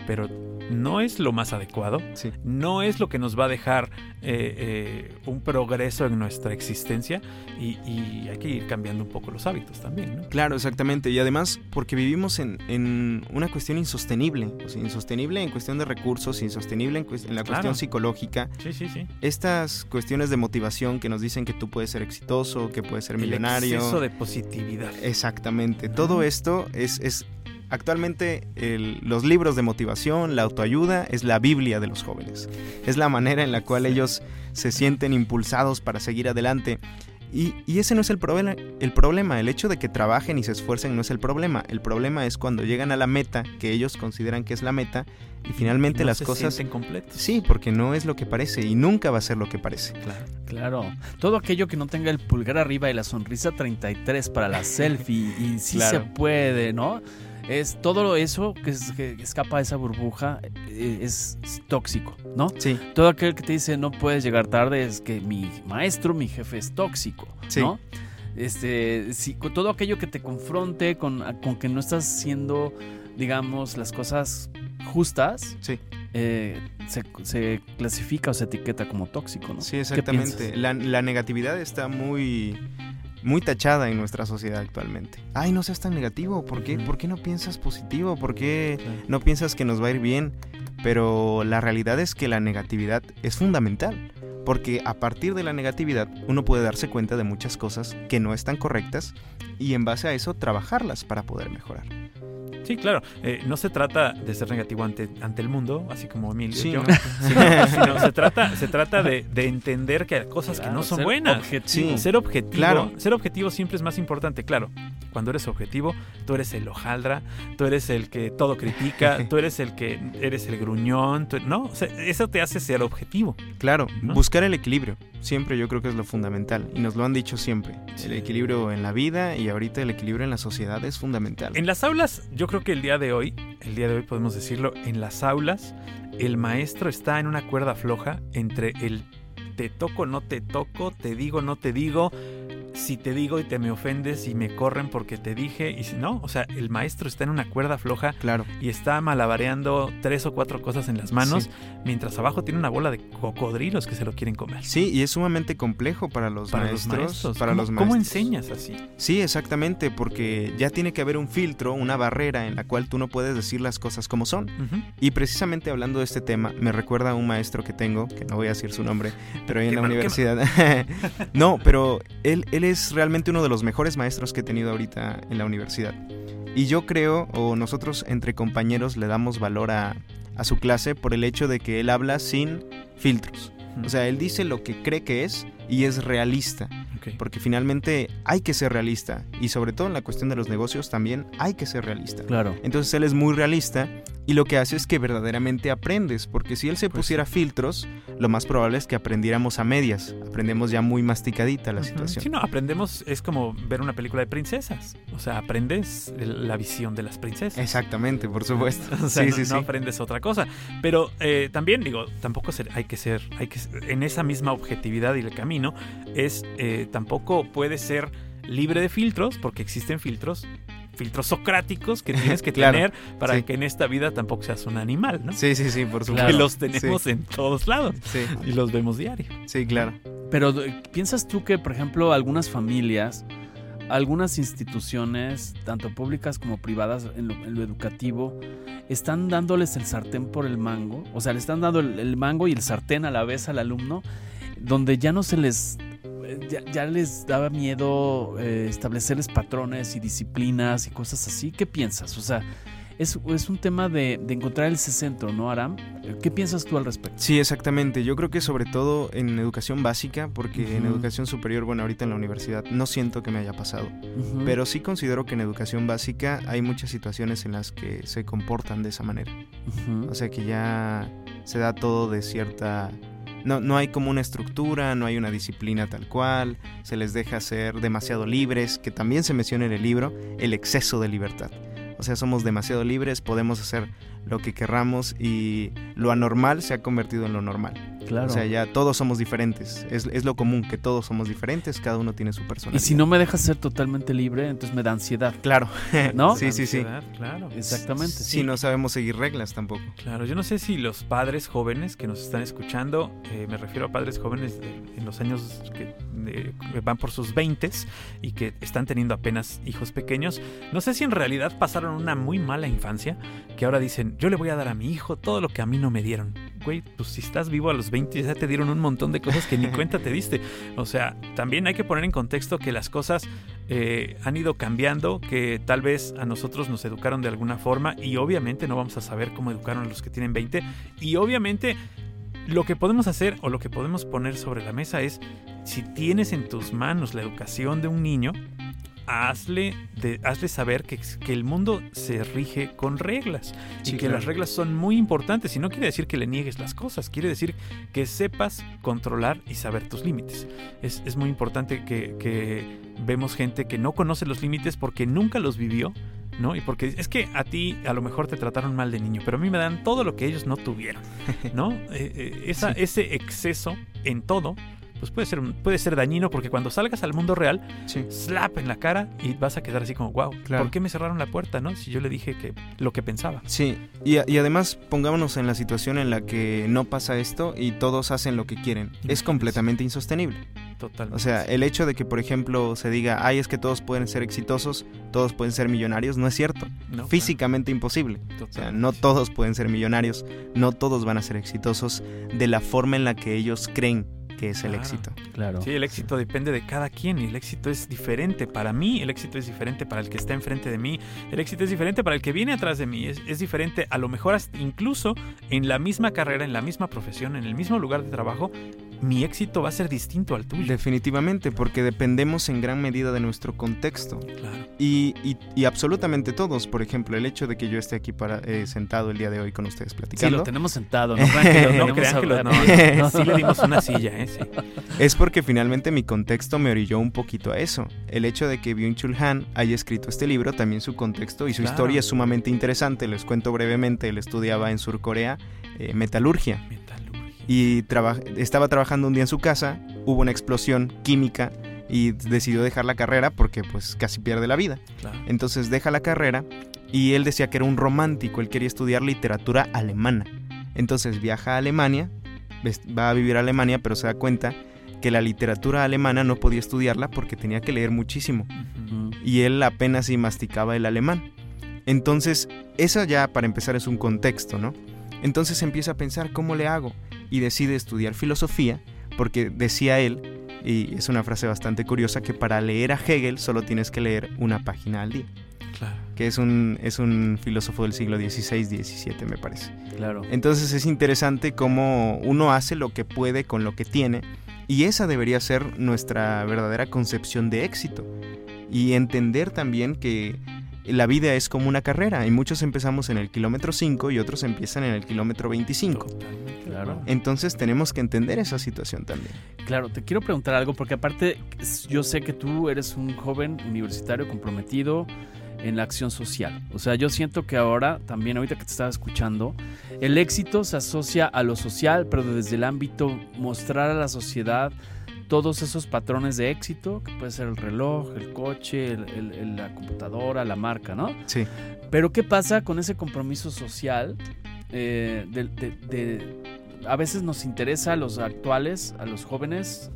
pero no es lo más adecuado, sí no es lo que nos va a dejar eh, eh, un progreso en nuestra existencia y, y hay que ir cambiando un poco los hábitos también, ¿no? Claro, exactamente. Y además porque vivimos en, en una cuestión insostenible. O sea, insostenible en cuestión de recursos, insostenible en, la Claro. cuestión psicológica. Sí, sí, sí. Estas cuestiones de motivación que nos dicen que tú puedes ser exitoso, que puedes ser El millonario. exceso de positividad. Exactamente. Todo esto es, es actualmente el- los libros de motivación, la autoayuda, es la Biblia de los jóvenes. Es la manera en la cual ellos se sienten impulsados para seguir adelante. Y, y ese no es el, problema el problema. El hecho de que trabajen y se esfuercen no es el problema. El problema es cuando llegan a la meta, que ellos consideran que es la meta, y finalmente No las se cosas... Sí, porque no es lo que parece y nunca va a ser lo que parece. Claro. Claro, todo aquello que no tenga el pulgar arriba y la sonrisa 33 para la selfie y sí Claro. se puede, ¿no? Es todo eso que, es- que escapa de esa burbuja eh, es, es tóxico, ¿no? Sí, Todo aquel que te dice no puedes llegar tarde es que mi maestro, mi jefe es tóxico, Sí. ¿no? Este, si, todo aquello que te confronte con, con que no estás haciendo, digamos, las cosas justas, sí, eh, se, se clasifica o se etiqueta como tóxico, ¿no? sí, ¿Qué exactamente. la negatividad está muy, muy tachada en nuestra sociedad actualmente. Ay, no seas tan negativo. ¿Por qué. ¿Por qué no piensas positivo? ¿Por qué no piensas que nos va a ir bien? pero la realidad es que la negatividad es fundamental, porque a partir de la negatividad uno puede darse cuenta de muchas cosas que no están correctas y en base a eso trabajarlas para poder mejorar. Sí, claro. Eh, no se trata de ser negativo ante, ante el mundo, así como Emilio Sí, y yo, ¿no? sino, sino se trata, se trata de, de entender que hay cosas que no son ser buenas. objetivo. Sí. Ser objetivo, Claro. ser objetivo siempre es más importante, claro. Cuando eres objetivo, tú eres el hojaldra, tú eres el que todo critica, tú eres el que eres el gruñón, tú- ¿no? O sea, eso te hace ser objetivo. Claro, ¿No? buscar el equilibrio, siempre yo creo que es lo fundamental, y nos lo han dicho siempre. Sí. El equilibrio en la vida y ahorita el equilibrio en la sociedad es fundamental. En las aulas, yo creo que el día de hoy, el día de hoy podemos decirlo, en las aulas el maestro está en una cuerda floja entre el te toco, no te toco, te digo, no te digo, si te digo y te me ofendes y me corren porque te dije y si no, o sea, el maestro está en una cuerda floja Claro, y está malabareando tres o cuatro cosas en las manos, Sí. mientras abajo tiene una bola de cocodrilos que se lo quieren comer. sí, y es sumamente complejo para los Para maestros. los maestros. Para ¿Cómo, los cómo maestros. enseñas así? Sí, exactamente, porque ya tiene que haber un filtro, una barrera en la cual tú no puedes decir las cosas como son. Y precisamente hablando de este tema, me recuerda a un maestro que tengo, que no voy a decir su nombre, pero ahí en la universidad. no, pero él, él es realmente uno de los mejores maestros que he tenido ahorita en la universidad. Y yo creo, o nosotros entre compañeros le damos valor a, a su clase por el hecho de que él habla sin filtros. O sea, él dice lo que cree que es y es realista. Porque finalmente hay que ser realista. Y sobre todo en la cuestión de los negocios también hay que ser realista. Claro. Entonces él es muy realista y lo que hace es que verdaderamente aprendes, porque si él se Pues pusiera filtros, lo más probable es que aprendiéramos a medias, aprendemos ya muy masticadita la situación. Sí, no, aprendemos, es como ver una película de princesas. O sea, aprendes la visión de las princesas. Exactamente, por supuesto. O sea, sí, no, sí, no aprendes otra cosa. Pero eh, también, digo, tampoco hay que ser, hay que en esa misma objetividad y el camino, es eh, tampoco puede ser libre de filtros, porque existen filtros, filtros socráticos que tienes que Claro, tener para sí. que en esta vida tampoco seas un animal, ¿no? Sí, sí, sí, por Que supuesto. los tenemos en todos lados Sí, y los vemos diario. sí, claro. Pero eh, ¿piensas tú que, por ejemplo, algunas familias, algunas instituciones, tanto públicas como privadas en lo, en lo educativo, están dándoles el sartén por el mango? O sea, le están dando el, el mango y el sartén a la vez al alumno, donde ya no se les... eh, Ya, ya les daba miedo eh, establecerles patrones y disciplinas y cosas así. ¿Qué piensas? O sea, es, es un tema de, de encontrar ese centro, ¿no, Aram? ¿Qué piensas tú al respecto? Sí, exactamente. Yo creo que sobre todo en educación básica, porque en educación superior, bueno, ahorita en la universidad, no siento que me haya pasado. Pero sí considero que en educación básica hay muchas situaciones en las que se comportan de esa manera. O sea que ya se da todo de cierta... No, no hay como una estructura, no hay una disciplina tal cual, se les deja ser demasiado libres, que también se menciona en el libro, el exceso de libertad. O sea, somos demasiado libres, podemos hacer lo que querramos y lo anormal se ha convertido en lo normal. Claro. O sea, ya todos somos diferentes, es, es lo común, que todos somos diferentes, cada uno tiene su Y personalidad. si no me dejas ser totalmente libre, entonces me da ansiedad. Claro, ¿No? sí, sí, sí. Claro. Exactamente. Si no sabemos seguir reglas tampoco. Claro, yo no sé si los padres jóvenes que nos están escuchando, eh, me refiero a padres jóvenes de- en los años que, de- que van por sus 20 y que están teniendo apenas hijos pequeños, no sé si en realidad pasaron una muy mala infancia, que ahora dicen, yo le voy a dar a mi hijo todo lo que a mí no me dieron. Güey, pues si estás vivo a los 20 ya te dieron un montón de cosas que ni cuenta te diste. O sea, también hay que poner en contexto que las cosas eh, han ido cambiando, que tal vez a nosotros nos educaron de alguna forma y obviamente no vamos a saber cómo educaron a los que tienen 20 y obviamente lo que podemos hacer o lo que podemos poner sobre la mesa es si tienes en tus manos la educación de un niño, hazle, de- hazle saber que, que el mundo se rige con reglas y que claro. las reglas son muy importantes y no quiere decir que le niegues las cosas, quiere decir que sepas controlar y saber tus límites. Es, es muy importante que, que vemos gente que no conoce los límites porque nunca los vivió. ¿No? Y porque es que a ti a lo mejor te trataron mal de niño, pero a mí me dan todo lo que ellos no tuvieron, ¿no? Eh, eh, esa, Sí. Ese exceso en todo pues puede ser, puede ser dañino porque cuando salgas al mundo real, Sí. slap en la cara y vas a quedar así como, wow, Claro. ¿por qué me cerraron la puerta, no? Si yo le dije que lo que pensaba. Sí, y, además pongámonos en la situación en la que no pasa esto y todos hacen lo que quieren. Es completamente insostenible. Totalmente. O sea, el hecho de que, por ejemplo, se diga, ay, es que todos pueden ser exitosos, todos pueden ser millonarios, no es cierto. No, Físicamente imposible. O sea, no todos pueden ser millonarios, no todos van a ser exitosos de la forma en la que ellos creen que es el Claro. éxito. Claro. Sí, el éxito depende de cada quien y el éxito es diferente. Para mí, el éxito es diferente para el que está enfrente de mí. El éxito es diferente para el que viene atrás de mí. Es, es diferente, a lo mejor hasta incluso en la misma carrera, en la misma profesión, en el mismo lugar de trabajo, mi éxito va a ser distinto al tuyo. Definitivamente, porque dependemos en gran medida de nuestro contexto. Claro. Y, y- y absolutamente todos, por ejemplo, el hecho de que yo esté aquí para, eh, sentado el día de hoy con ustedes Sí, platicando, lo tenemos sentado, no crean que lo No tenemos crean que lo, no, no, sí le dimos una silla, ¿eh? Sí. es porque finalmente mi contexto me orilló un poquito a eso. El hecho de que Byung-Chul Han haya escrito este libro, también su contexto y su Claro. historia es sumamente interesante. Les cuento brevemente, él estudiaba en Surcorea eh, metalurgia Metalurgia. Y traba- estaba trabajando un día en su casa, hubo una explosión química y decidió dejar la carrera porque pues casi pierde la vida. Claro. Entonces deja la carrera y él decía que era un romántico, él quería estudiar literatura alemana. Entonces viaja a Alemania, va a vivir a Alemania, pero se da cuenta que la literatura alemana no podía estudiarla porque tenía que leer muchísimo y él apenas si masticaba el alemán. Entonces, eso ya para empezar es un contexto, ¿no? Entonces empieza a pensar cómo le hago y decide estudiar filosofía porque decía él, y es una frase bastante curiosa, que para leer a Hegel solo tienes que leer una página al día Claro. que es un, es un filósofo del siglo XVI-XVII, me parece. Claro. Entonces es interesante cómo uno hace lo que puede con lo que tiene, y esa debería ser nuestra verdadera concepción de éxito. Y entender también que la vida es como una carrera, y muchos empezamos en el kilómetro 5 y otros empiezan en el kilómetro 25. Totalmente de Claro. Entonces tenemos que entender esa situación también. Claro, te quiero preguntar algo porque aparte yo sé que tú eres un joven universitario comprometido en la acción social. O sea, yo siento que ahora también, ahorita que te estaba escuchando, el éxito se asocia a lo social, pero desde el ámbito mostrar a la sociedad todos esos patrones de éxito, que puede ser el reloj, el coche, el- la computadora, la marca, ¿no? Sí. Pero ¿qué pasa con ese compromiso social? eh, de, de- de- a veces nos interesa a los actuales, a los jóvenes,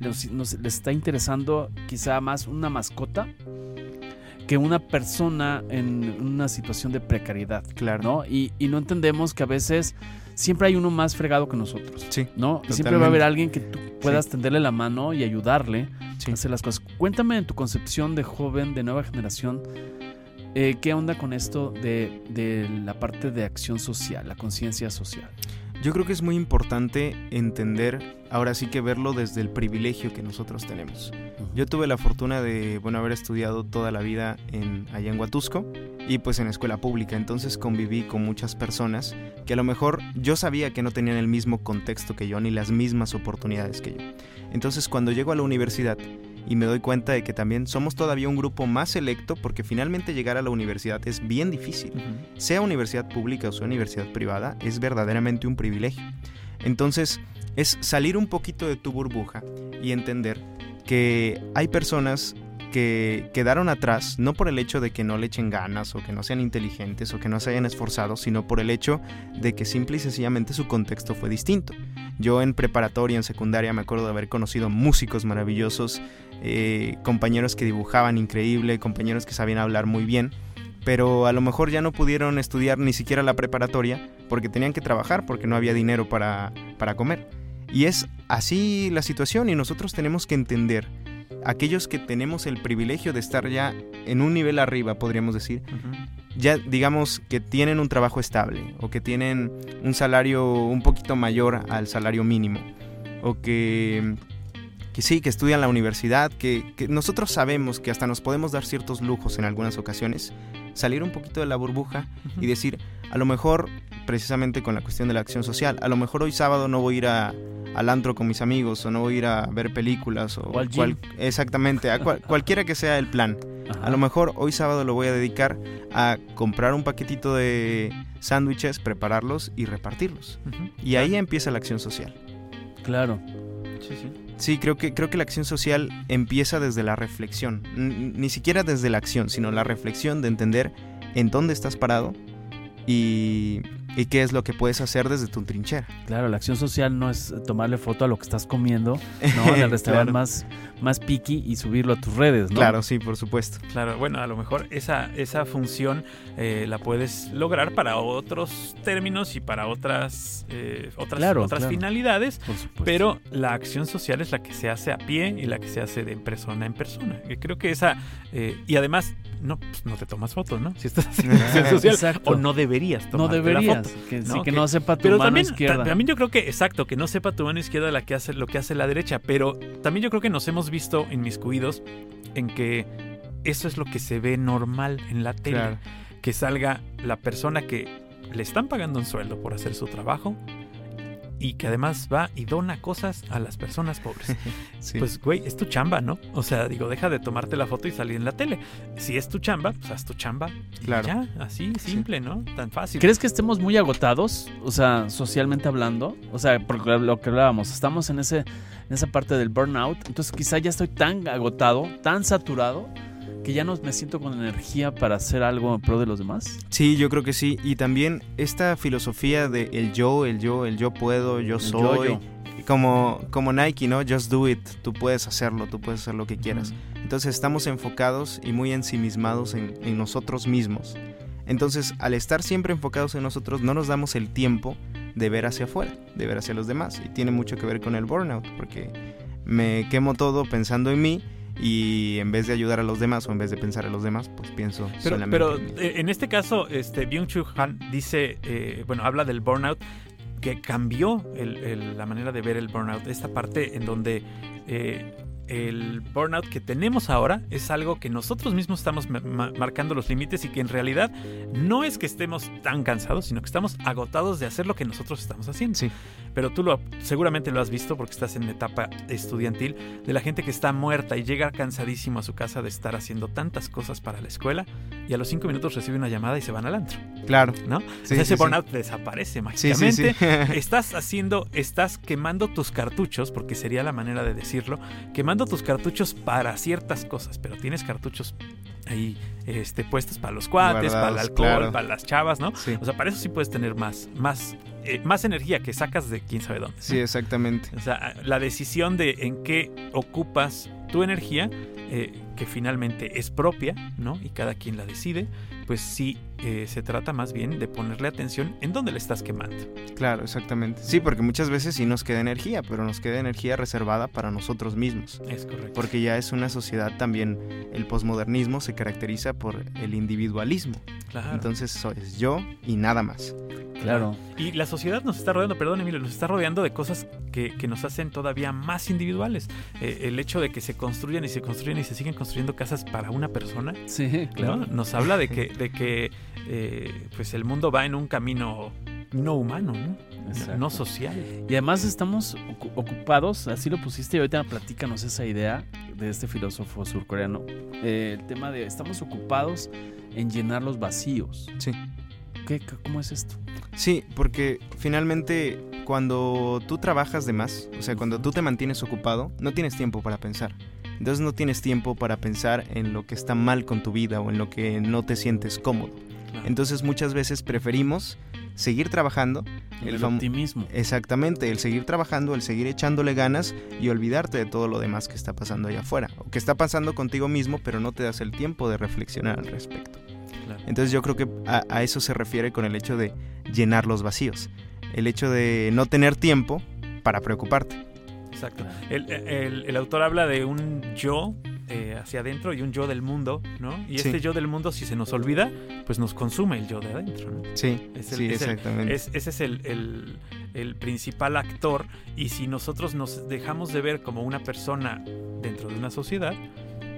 nos- nos- les está interesando quizá más una mascota que una persona en una situación de precariedad, Claro. ¿no? Y, y no entendemos que a veces siempre hay uno más fregado que nosotros, Sí. ¿no? Y siempre va a haber alguien que tú puedas tenderle la mano y ayudarle Sí. a hacer las cosas. Cuéntame en tu concepción de joven, de nueva generación, eh, ¿qué onda con esto de, de la parte de acción social, la conciencia social? Yo creo que es muy importante entender, ahora sí que verlo desde el privilegio que nosotros tenemos. Yo tuve la fortuna de, bueno, haber estudiado toda la vida en, allá en Huatusco y pues en escuela pública, entonces conviví con muchas personas que a lo mejor yo sabía que no tenían el mismo contexto que yo ni las mismas oportunidades que yo. Entonces cuando llego a la universidad y me doy cuenta de que también somos todavía un grupo más selecto porque finalmente llegar a la universidad es bien difícil Ujú. sea universidad pública o sea universidad privada, es verdaderamente un privilegio. Entonces, es salir un poquito de tu burbuja y entender que hay personas que quedaron atrás no por el hecho de que no le echen ganas o que no sean inteligentes o que no se hayan esforzado, sino por el hecho de que simple y sencillamente su contexto fue distinto. Yo en preparatoria, en secundaria, me acuerdo de haber conocido músicos maravillosos, eh, compañeros que dibujaban increíble, compañeros que sabían hablar muy bien, pero a lo mejor ya no pudieron estudiar ni siquiera la preparatoria porque tenían que trabajar, porque no había dinero para, para comer. Y es así la situación y nosotros tenemos que entender, aquellos que tenemos el privilegio de estar ya en un nivel arriba, podríamos decir, ya digamos que tienen un trabajo estable o que tienen un salario un poquito mayor al salario mínimo o que, que sí, que estudian la universidad, que, que nosotros sabemos que hasta nos podemos dar ciertos lujos en algunas ocasiones, salir un poquito de la burbuja y decir, a lo mejor, precisamente con la cuestión de la acción social, a lo mejor hoy sábado no voy a ir a, al antro con mis amigos o no voy a ir a ver películas o, O al exactamente, a cual- cualquiera que sea el plan. A lo mejor hoy sábado lo voy a dedicar a comprar un paquetito de sándwiches, prepararlos y repartirlos. Y ahí empieza la acción social. Claro. Sí, sí. Sí, creo que, creo que la acción social empieza desde la reflexión, ni siquiera desde la acción, sino la reflexión de entender en dónde estás parado y, y qué es lo que puedes hacer desde tu trinchera. Claro, la acción social no es tomarle foto a lo que estás comiendo, ¿no? En el restaurante Claro. más, más piqui y subirlo a tus redes, ¿no? Claro, sí, por supuesto. Claro, bueno, a lo mejor esa, esa función eh, la puedes lograr para otros términos y para otras, eh, otras, Claro, otras claro. finalidades, Por supuesto. pero la acción social es la que se hace a pie y la que se hace de persona en persona. Y creo que esa, eh, y además, no, pues, no te tomas fotos, ¿no? Si estás haciendo acción social, Exacto. o no deberías no tomarte la deberías. Que, sí, ¿no? que Que- no sepa tu Pero mano también, izquierda. ta- también yo creo que, exacto, que no sepa tu mano izquierda la que hace, lo que hace la derecha, pero también yo creo que nos hemos visto inmiscuidos en que eso es lo que se ve normal en la tele. Claro. Que salga la persona que le están pagando un sueldo por hacer su trabajo y que además va y dona cosas a las personas pobres. Sí. Pues, güey, es tu chamba, ¿no? O sea, digo, deja de tomarte la foto y salir en la tele. Si es tu chamba, pues haz tu chamba. Y Claro. ya, así, simple, ¿no? Tan fácil. ¿Crees que estemos muy agotados? O sea, socialmente hablando. O sea, por lo que hablábamos, estamos en ese, en esa parte del burnout. Entonces quizá ya estoy tan agotado, tan saturado, que ya no me siento con energía para hacer algo en pro de los demás. Sí, yo creo que sí. Y también esta filosofía de el yo, el yo, el yo puedo, yo soy. Como, como Nike, ¿no? Just do it. Tú puedes hacerlo, tú puedes hacer lo que quieras. Entonces estamos enfocados y muy ensimismados en, en nosotros mismos. Entonces, al estar siempre enfocados en nosotros, no nos damos el tiempo de ver hacia afuera, de ver hacia los demás. Y tiene mucho que ver con el burnout, porque me quemo todo pensando en mí y en vez de ayudar a los demás o en vez de pensar en los demás, pues pienso Pero, solamente pero en mí. eh, en este caso, este, Byung-Chul Han dice, eh, bueno, habla del burnout, que cambió el- el- la manera de ver el burnout. Esta parte en donde eh, el burnout que tenemos ahora es algo que nosotros mismos estamos ma- ma- marcando los límites y que en realidad no es que estemos tan cansados, sino que estamos agotados de hacer lo que nosotros estamos haciendo. Sí. Pero tú lo, seguramente lo has visto porque estás en etapa estudiantil de la gente que está muerta y llega cansadísimo a su casa de estar haciendo tantas cosas para la escuela y a los cinco minutos recibe una llamada y se van al antro, Claro. ¿no? Sí, O sea, ese sí, burnout desaparece mágicamente. Estás haciendo, estás quemando tus cartuchos, porque sería la manera de decirlo, quemando tus cartuchos para ciertas cosas, pero tienes cartuchos ahí este, puestos para los cuates, para el alcohol, claro. para las chavas, ¿no? Sí. O sea, para eso sí puedes tener más, más, eh, más energía que sacas de quién sabe dónde. ¿no? Sí, exactamente. O sea, la decisión de en qué ocupas tu energía, eh, que finalmente es propia, ¿no? Y cada quien la decide, pues sí eh, se trata más bien de ponerle atención en dónde le estás quemando. Claro, exactamente. Sí, porque muchas veces sí nos queda energía, pero nos queda energía reservada para nosotros mismos. Es correcto. Porque ya es una sociedad también, el posmodernismo se caracteriza por el individualismo. Claro. Entonces soy yo y nada más. Claro. Y la sociedad nos está rodeando, perdón Emilio, nos está rodeando de cosas que, que nos hacen todavía más individuales. Eh, el hecho de que se construyan y se construyen y se siguen construyendo casas para una persona, Sí, ¿no? claro. nos habla de que, de que eh, pues el mundo va en un camino no humano, ¿no? No social. Y además estamos ocu- ocupados, así lo pusiste y ahorita platícanos esa idea de este filósofo surcoreano. Eh, el tema de estamos ocupados en llenar los vacíos. Sí. ¿Qué, qué- ¿Cómo es esto? Sí, porque finalmente cuando tú trabajas de más, o sea, cuando tú te mantienes ocupado, no tienes tiempo para pensar. Entonces no tienes tiempo para pensar en lo que está mal con tu vida o en lo que no te sientes cómodo. Claro. Entonces muchas veces preferimos seguir trabajando. El, optimismo. Exactamente, el seguir trabajando, el seguir echándole ganas y olvidarte de todo lo demás que está pasando allá afuera. O que está pasando contigo mismo, pero no te das el tiempo de reflexionar al respecto. Claro. Entonces yo creo que a, a eso se refiere con el hecho de llenar los vacíos. El hecho de no tener tiempo para preocuparte. Exacto. El, el- el autor habla de un yo eh, hacia adentro y un yo del mundo, ¿no? Y Sí. este yo del mundo, si se nos olvida, pues nos consume el yo de adentro, ¿no? Sí, Es el- sí, es el- exactamente. Es- ese es el, el- el principal actor y si nosotros nos dejamos de ver como una persona dentro de una sociedad,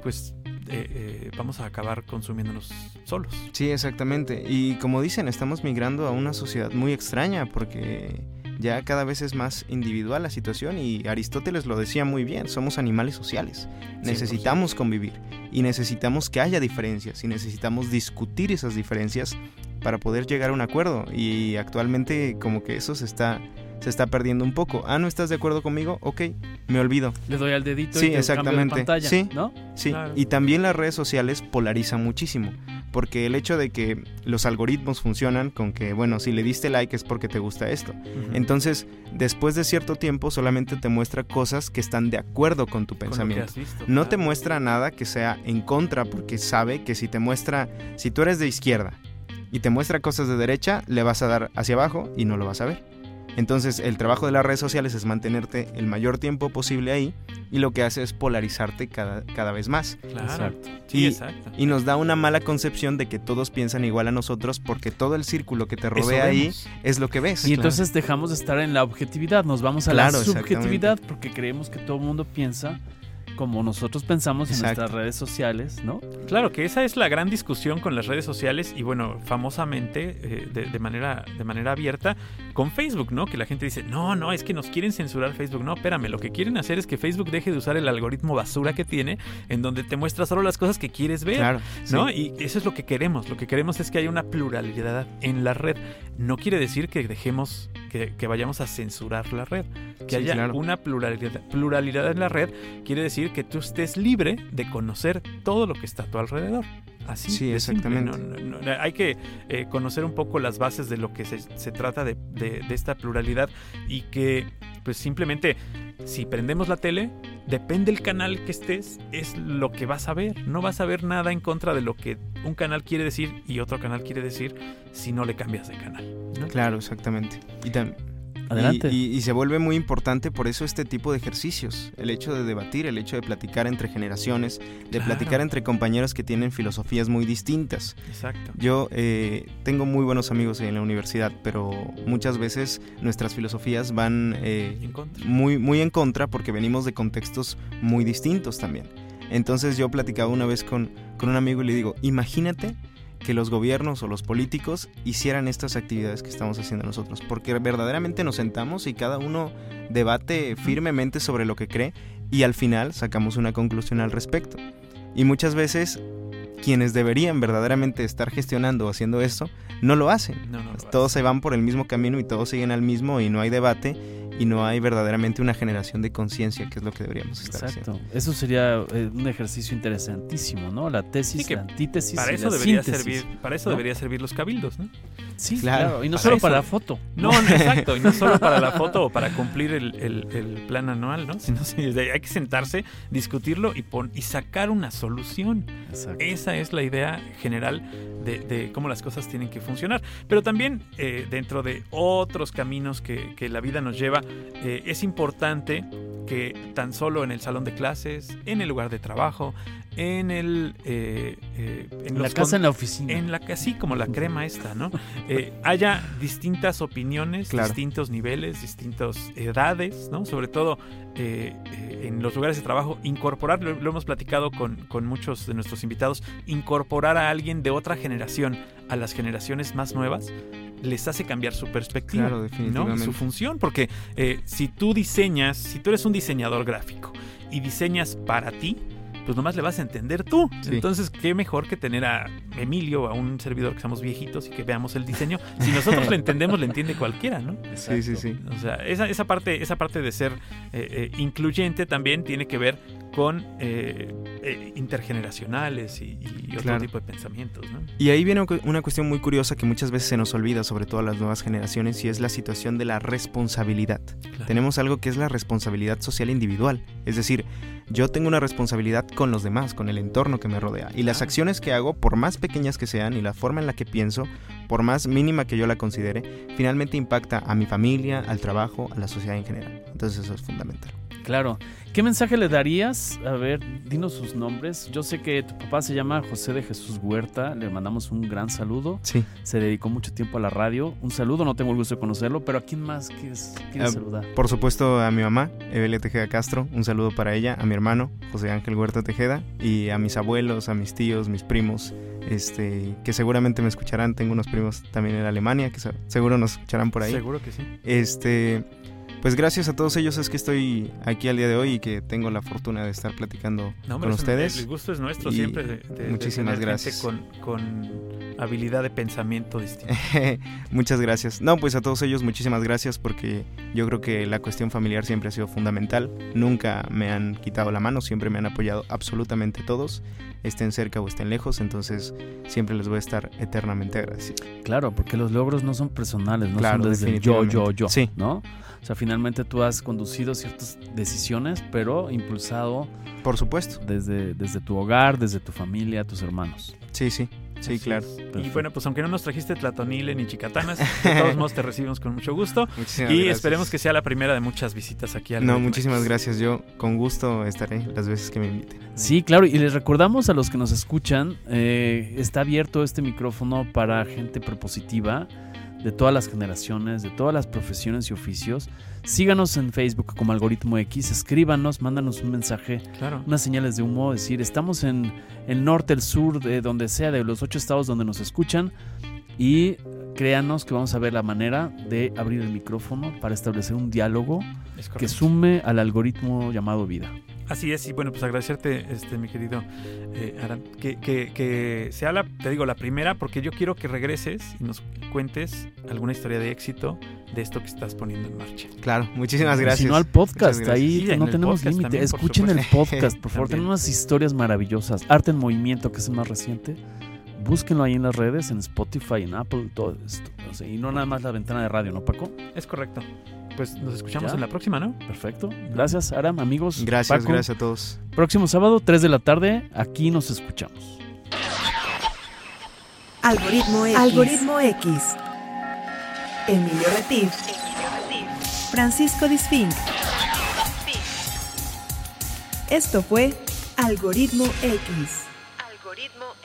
pues eh, eh, vamos a acabar consumiéndonos solos. Sí, exactamente. Y como dicen, estamos migrando a una sociedad muy extraña porque ya cada vez es más individual la situación y Aristóteles lo decía muy bien, somos animales sociales. Necesitamos convivir y necesitamos que haya diferencias y necesitamos discutir esas diferencias para poder llegar a un acuerdo y actualmente como que eso se está se está perdiendo un poco. Ah, ¿no estás de acuerdo conmigo? Ok, me olvido. Le doy al dedito Sí, y te cambio de exactamente. pantalla, Sí. ¿no? Sí, Claro. y también las redes sociales polarizan muchísimo, porque el hecho de que los algoritmos funcionan con que, bueno, si le diste like es porque te gusta esto. Entonces, después de cierto tiempo solamente te muestra cosas que están de acuerdo con tu pensamiento. visto, No te muestra nada que sea en contra porque sabe que si te muestra, si tú eres de izquierda y te muestra cosas de derecha, le vas a dar hacia abajo y no lo vas a ver. Entonces el trabajo de las redes sociales es mantenerte el mayor tiempo posible ahí y lo que hace es polarizarte cada, cada vez más. Claro. Exacto. Sí, Y- exacto. Y nos da una mala concepción de que todos piensan igual a nosotros porque todo el círculo que te rodea ahí es lo que ves. Y entonces dejamos de estar en la objetividad, nos vamos a Claro, la subjetividad porque creemos que todo el mundo piensa como nosotros pensamos en nuestras redes sociales, ¿no? Claro que esa es la gran discusión con las redes sociales y bueno, famosamente, eh, de, de manera, de manera abierta, con Facebook, ¿no? Que la gente dice, no, no, es que nos quieren censurar Facebook. No, espérame, lo que quieren hacer es que Facebook deje de usar el algoritmo basura que tiene, en donde te muestra solo las cosas que quieres ver. Claro, ¿No? sí. Y eso es lo que queremos. Lo que queremos es que haya una pluralidad en la red. No quiere decir que dejemos, que, que vayamos a censurar la red. Que Sí, haya claro. una pluralidad, pluralidad en la red quiere decir que tú estés libre de conocer todo lo que está a tu alrededor. Así. Sí, exactamente. No, no, no, hay que eh, conocer un poco las bases de lo que se, se trata de, de- de esta pluralidad y que pues simplemente si prendemos la tele, depende del canal que estés, es lo que vas a ver. No vas a ver nada en contra de lo que un canal quiere decir y otro canal quiere decir si no le cambias de canal. ¿no? Claro, exactamente. Y, tam- Adelante. y- y- y se vuelve muy importante por eso este tipo de ejercicios, el hecho de debatir, el hecho de platicar entre generaciones, de Claro. platicar entre compañeros que tienen filosofías muy distintas. Exacto. Yo eh, tengo muy buenos amigos en la universidad, pero muchas veces nuestras filosofías van eh, En muy, muy en contra porque venimos de contextos muy distintos también. Entonces yo platicaba una vez con, con un amigo y le digo, imagínate que los gobiernos o los políticos hicieran estas actividades que estamos haciendo nosotros, porque verdaderamente nos sentamos y cada uno debate firmemente sobre lo que cree y al final sacamos una conclusión al respecto. Y muchas veces quienes deberían verdaderamente estar gestionando o haciendo esto, no lo hacen. No, no, lo Todos se van por el mismo camino y todos siguen al mismo y no hay debate y no hay verdaderamente una generación de conciencia, que es lo que deberíamos estar haciendo. Exacto. Eso sería eh, un ejercicio interesantísimo, ¿no? La tesis, Sí, que la antítesis Para y eso la debería síntesis. servir, para eso ¿no? debería servir los cabildos, ¿no? Sí, Claro, claro. Y no para solo eso. para la foto. No, no, exacto, y no solo para la foto o para cumplir el, el- el plan anual, ¿no? Sino hay que sentarse, discutirlo y, pon- y sacar una solución. Exacto. Esa es la idea general de, de cómo las cosas tienen que funcionar. Pero también eh, dentro de otros caminos que, que la vida nos lleva, eh, es importante que tan solo en el salón de clases, en el lugar de trabajo, en el... eh, eh, En la casa, con- en la oficina. en la que así como la crema esta, ¿no? Eh, haya distintas opiniones, Claro. distintos niveles, distintas edades, ¿no? Sobre todo eh, en los lugares de trabajo, incorporar, lo, lo hemos platicado con, con muchos de nuestros invitados, incorporar a alguien de otra generación a las generaciones más nuevas les hace cambiar su perspectiva, Claro, ¿no? definitivamente. Su función, porque eh, si tú diseñas, si tú eres un diseñador gráfico y diseñas para ti, pues nomás le vas a entender tú. Sí. Entonces, qué mejor que tener a Emilio, a un servidor que somos viejitos y que veamos el diseño. Si nosotros le entendemos, le entiende cualquiera, ¿no? Sí, sí, sí. O sea, esa, esa, parte, esa parte de ser eh, eh, incluyente también tiene que ver con eh, eh, intergeneracionales y, y otro Claro. tipo de pensamientos, ¿no? Y ahí viene una cuestión muy curiosa que muchas veces se nos olvida, sobre todo a las nuevas generaciones, y es la situación de la responsabilidad. Claro. Tenemos algo que es la responsabilidad social individual. Es decir, yo tengo una responsabilidad con los demás, con el entorno que me rodea. Y las acciones que hago, por más pequeñas que sean y la forma en la que pienso, por más mínima que yo la considere, finalmente impacta a mi familia, al trabajo, a la sociedad en general. Entonces eso es fundamental. Claro. ¿Qué mensaje le darías? A ver, dinos sus nombres. Yo sé que tu papá se llama José de Jesús Huerta. Le mandamos un gran saludo. Sí. Se dedicó mucho tiempo a la radio. Un saludo, no tengo el gusto de conocerlo, pero ¿a quién más quieres, quieres Ah, saludar? Por supuesto a mi mamá, Evelia Tejeda Castro, un saludo para ella, a mi hermano, José Ángel Huerta Tejeda, y a mis abuelos, a mis tíos, mis primos, este, que seguramente me escucharán. Tengo unos primos también en Alemania que se- seguro nos escucharán por ahí. Seguro que sí. Este, pues gracias a todos ellos es que estoy aquí al día de hoy y que tengo la fortuna de estar platicando No, hombre, con ustedes. el gusto es nuestro Y siempre. De, de- de muchísimas gracias. Con, con habilidad de pensamiento distinta. Muchas gracias. No, pues a todos ellos muchísimas gracias porque yo creo que la cuestión familiar siempre ha sido fundamental. Nunca me han quitado la mano, siempre me han apoyado absolutamente todos, estén cerca o estén lejos, entonces siempre les voy a estar eternamente agradecido. Claro, porque los logros no son personales, no Claro, son desde yo, yo, yo, Sí. ¿no? O sea, finalmente tú has conducido ciertas decisiones, pero impulsado Por supuesto. desde, desde tu hogar, desde tu familia, tus hermanos. Sí, sí. Sí, Así claro. Y bueno, pues aunque no nos trajiste tlatonile ni chicatanas, de todos modos te recibimos con mucho gusto. Muchísimas Y gracias. esperemos que sea la primera de muchas visitas aquí al No, muchísimas gracias. Yo con gusto estaré las veces que me inviten. Sí, claro, y les recordamos a los que nos escuchan, eh, está abierto este micrófono para gente propositiva de todas las generaciones, de todas las profesiones y oficios. Síganos en Facebook como Algoritmo X, escríbanos, mándanos un mensaje, Claro. unas señales de humo, decir, estamos en el norte, el sur, de donde sea, de los ocho estados donde nos escuchan. Y créanos que vamos a ver la manera de abrir el micrófono para establecer un diálogo Es que sume al algoritmo llamado vida. Así es, y bueno, pues agradecerte, este, mi querido eh, Aram, que, que, que sea la, te digo, la primera, porque yo quiero que regreses y nos cuentes alguna historia de éxito de esto que estás poniendo en marcha. Claro, muchísimas Y gracias. Si no al podcast, ahí Sí, no tenemos límite. Escuchen el podcast, por favor. Tienen unas historias maravillosas. Arte en Movimiento, que es el más reciente. Búsquenlo ahí en las redes, en Spotify, en Apple, todo esto. Y no nada más la ventana de radio, ¿no, Paco? Es correcto. Pues nos escuchamos ¿Ya? en la próxima, ¿no? Perfecto. Gracias, Aram, amigos. Gracias, Paco. gracias a todos. Próximo sábado, 3 de la tarde, aquí nos escuchamos. Algoritmo X. Algoritmo X. Emilio Retif. Francisco Disfink. Esto fue Algoritmo X. Algoritmo X.